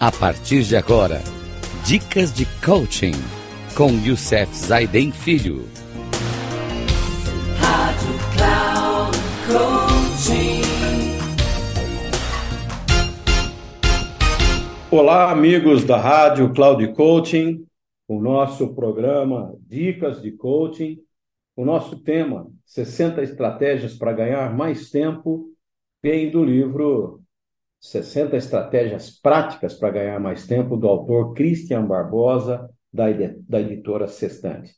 A partir de agora, dicas de coaching com Youssef Zaiden Filho. Rádio Cloud Coaching. Olá, amigos da Rádio Cloud Coaching, o nosso programa Dicas de Coaching. O nosso tema, 60 estratégias para ganhar mais tempo, vem do livro 60 Estratégias Práticas para Ganhar Mais Tempo, do autor Christian Barbosa, da, da editora Sextante.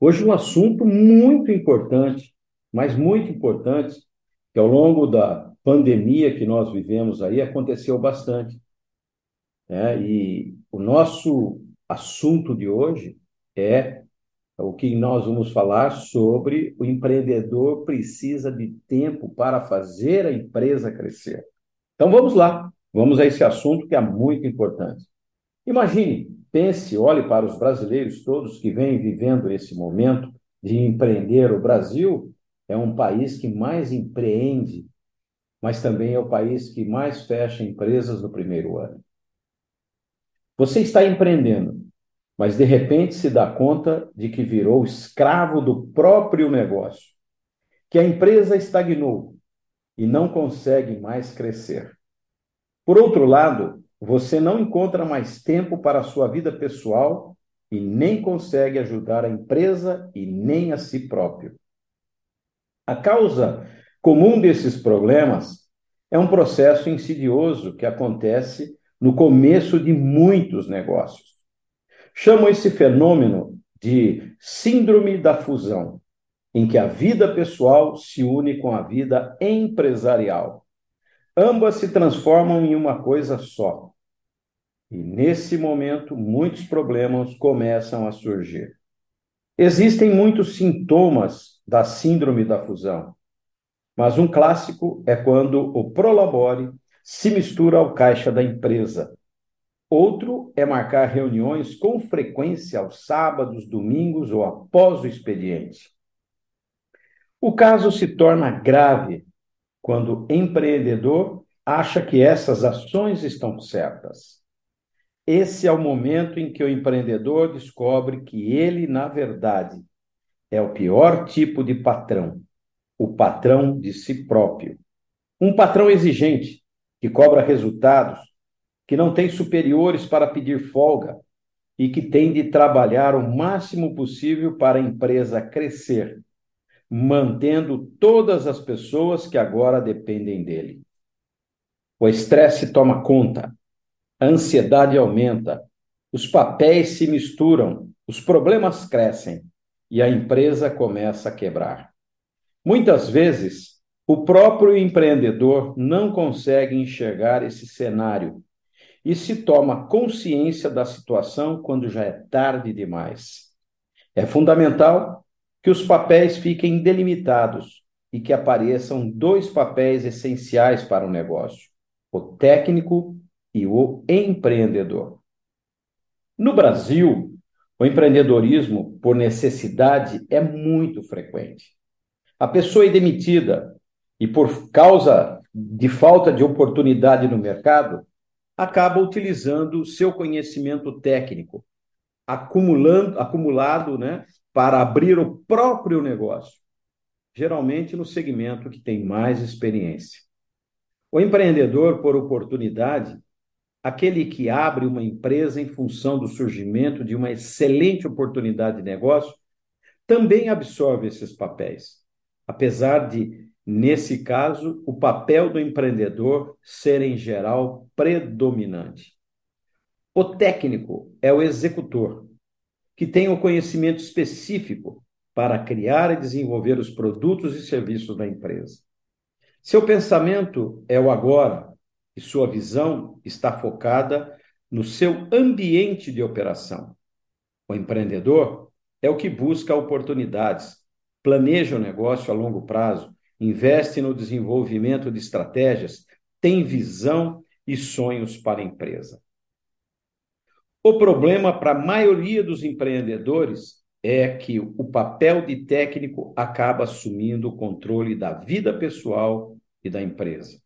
Hoje um assunto muito importante, mas muito importante, que ao longo da pandemia que nós vivemos aí aconteceu bastante. Né? E o nosso assunto de hoje é o que nós vamos falar sobre o empreendedor precisa de tempo para fazer a empresa crescer. Então vamos lá, vamos a esse assunto que é muito importante. Imagine, pense, olhe para os brasileiros todos que vêm vivendo esse momento de empreender. O Brasil é um país que mais empreende, mas também é o país que mais fecha empresas no primeiro ano. Você está empreendendo, mas de repente se dá conta de que virou escravo do próprio negócio, que a empresa estagnou, e não consegue mais crescer. Por outro lado, você não encontra mais tempo para a sua vida pessoal e nem consegue ajudar a empresa e nem a si próprio. A causa comum desses problemas é um processo insidioso que acontece no começo de muitos negócios. Chamo esse fenômeno de síndrome da fusão em que a vida pessoal se une com a vida empresarial. Ambas se transformam em uma coisa só. E nesse momento, muitos problemas começam a surgir. Existem muitos sintomas da síndrome da fusão, mas um clássico é quando o prolabore se mistura ao caixa da empresa. Outro é marcar reuniões com frequência aos sábados, domingos ou após o expediente. O caso se torna grave quando o empreendedor acha que essas ações estão certas. Esse é o momento em que o empreendedor descobre que ele, na verdade, é o pior tipo de patrão, o patrão de si próprio. Um patrão exigente, que cobra resultados, que não tem superiores para pedir folga e que tem de trabalhar o máximo possível para a empresa crescer mantendo todas as pessoas que agora dependem dele. O estresse toma conta, a ansiedade aumenta, os papéis se misturam, os problemas crescem e a empresa começa a quebrar. Muitas vezes, o próprio empreendedor não consegue enxergar esse cenário e se toma consciência da situação quando já é tarde demais. É fundamental que os papéis fiquem delimitados e que apareçam dois papéis essenciais para o negócio: o técnico e o empreendedor. No Brasil, o empreendedorismo, por necessidade, é muito frequente. A pessoa é demitida e, por causa de falta de oportunidade no mercado, acaba utilizando seu conhecimento técnico, acumulando, acumulado né, para abrir o próprio negócio, geralmente no segmento que tem mais experiência. O empreendedor por oportunidade, aquele que abre uma empresa em função do surgimento de uma excelente oportunidade de negócio, também absorve esses papéis, apesar de, nesse caso, o papel do empreendedor ser, em geral, predominante. O técnico é o executor, que tenham conhecimento específico para criar e desenvolver os produtos e serviços da empresa. Seu pensamento é o agora e sua visão está focada no seu ambiente de operação. O empreendedor é o que busca oportunidades, planeja o negócio a longo prazo, investe no desenvolvimento de estratégias, tem visão e sonhos para a empresa. O problema para a maioria dos empreendedores é que o papel de técnico acaba assumindo o controle da vida pessoal e da empresa.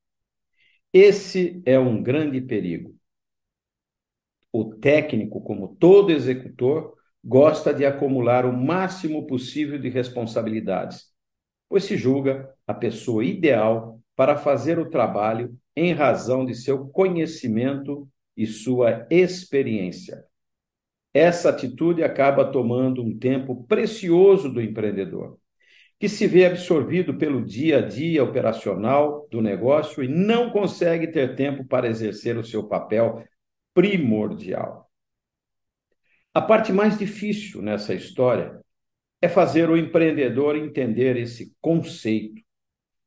Esse é um grande perigo. O técnico, como todo executor, gosta de acumular o máximo possível de responsabilidades, pois se julga a pessoa ideal para fazer o trabalho em razão de seu conhecimento e sua experiência. Essa atitude acaba tomando um tempo precioso do empreendedor, que se vê absorvido pelo dia a dia operacional do negócio e não consegue ter tempo para exercer o seu papel primordial. A parte mais difícil nessa história é fazer o empreendedor entender esse conceito.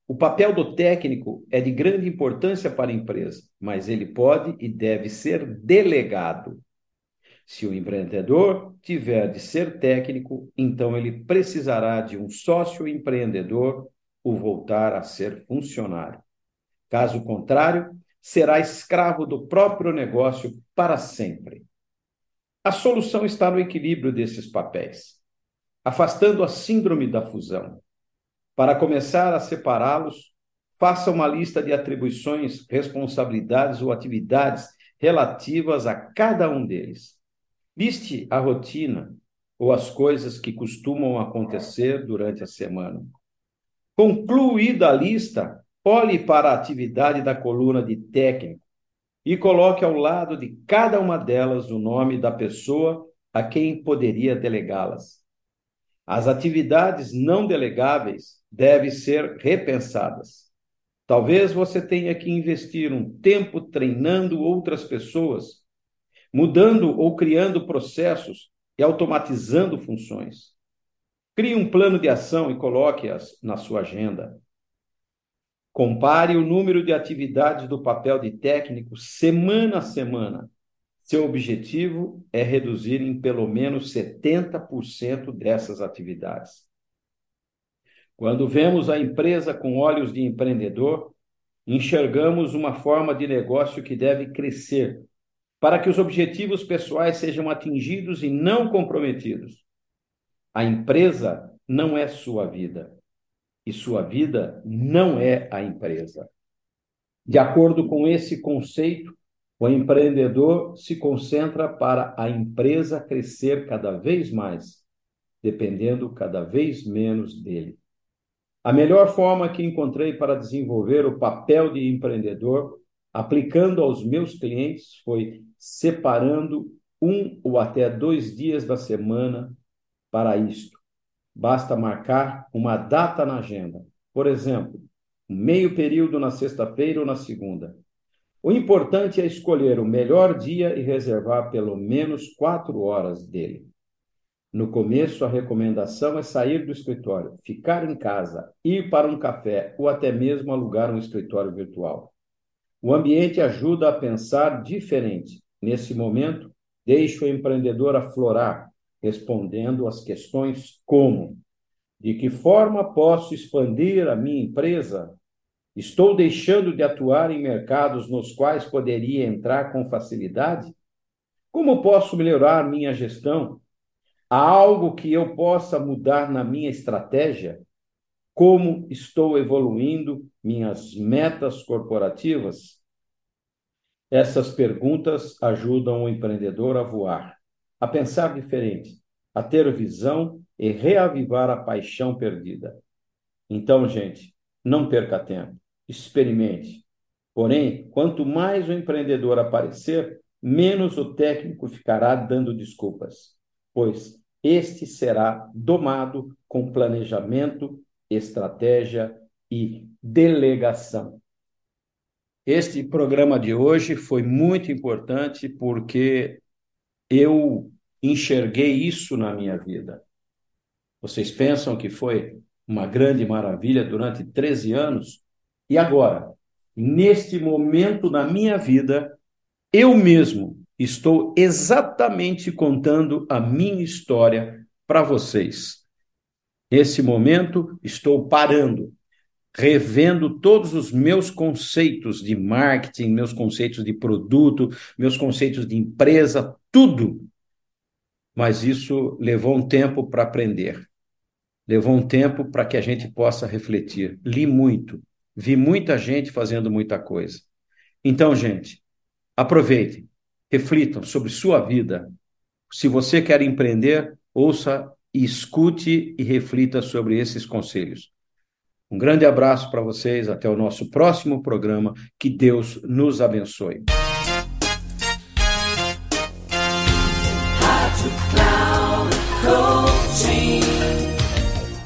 O papel do técnico é de grande importância para a empresa, mas ele pode e deve ser delegado. Se o empreendedor tiver de ser técnico, então ele precisará de um sócio empreendedor ou voltar a ser funcionário. Caso contrário, será escravo do próprio negócio para sempre. A solução está no equilíbrio desses papéis, afastando a síndrome da fusão. Para começar a separá-los, faça uma lista de atribuições, responsabilidades ou atividades relativas a cada um deles. Liste a rotina ou as coisas que costumam acontecer durante a semana. Concluída a lista, olhe para a atividade da coluna de técnico e coloque ao lado de cada uma delas o nome da pessoa a quem poderia delegá-las. As atividades não delegáveis devem ser repensadas. Talvez você tenha que investir um tempo treinando outras pessoas, mudando ou criando processos e automatizando funções. Crie um plano de ação e coloque-as na sua agenda. Compare o número de atividades do papel de técnico semana a semana. Seu objetivo é reduzir em pelo menos 70% dessas atividades. Quando vemos a empresa com olhos de empreendedor, enxergamos uma forma de negócio que deve crescer para que os objetivos pessoais sejam atingidos e não comprometidos. A empresa não é sua vida e sua vida não é a empresa. De acordo com esse conceito, o empreendedor se concentra para a empresa crescer cada vez mais, dependendo cada vez menos dele. A melhor forma que encontrei para desenvolver o papel de empreendedor, aplicando aos meus clientes, foi separando um ou até dois dias da semana para isto. Basta marcar uma data na agenda. Por exemplo, meio período na sexta-feira ou na segunda. O importante é escolher o melhor dia e reservar pelo menos quatro horas dele. No começo, a recomendação é sair do escritório, ficar em casa, ir para um café ou até mesmo alugar um escritório virtual. O ambiente ajuda a pensar diferente. Nesse momento, deixe o empreendedor aflorar, respondendo às questões como: de que forma posso expandir a minha empresa? Estou deixando de atuar em mercados nos quais poderia entrar com facilidade? Como posso melhorar minha gestão? Há algo que eu possa mudar na minha estratégia? Como estou evoluindo minhas metas corporativas? Essas perguntas ajudam o empreendedor a voar a pensar diferente, a ter visão e reavivar a paixão perdida. Então, gente, não perca tempo, experimente. Porém, quanto mais o empreendedor aparecer, menos o técnico ficará dando desculpas, pois este será domado com planejamento, estratégia e delegação. Este programa de hoje foi muito importante porque eu enxerguei isso na minha vida. Vocês pensam que foi uma grande maravilha durante 13 anos? E agora, neste momento na minha vida, eu mesmo estou exatamente contando a minha história para vocês. Nesse momento, estou parando, revendo todos os meus conceitos de marketing, meus conceitos de produto, meus conceitos de empresa, tudo mas isso levou um tempo para aprender. Levou um tempo para que a gente possa refletir. Li muito, vi muita gente fazendo muita coisa. Então, gente, aproveitem. reflitam sobre sua vida. Se você quer empreender, ouça e escute e reflita sobre esses conselhos. Um grande abraço para vocês, até o nosso próximo programa. Que Deus nos abençoe.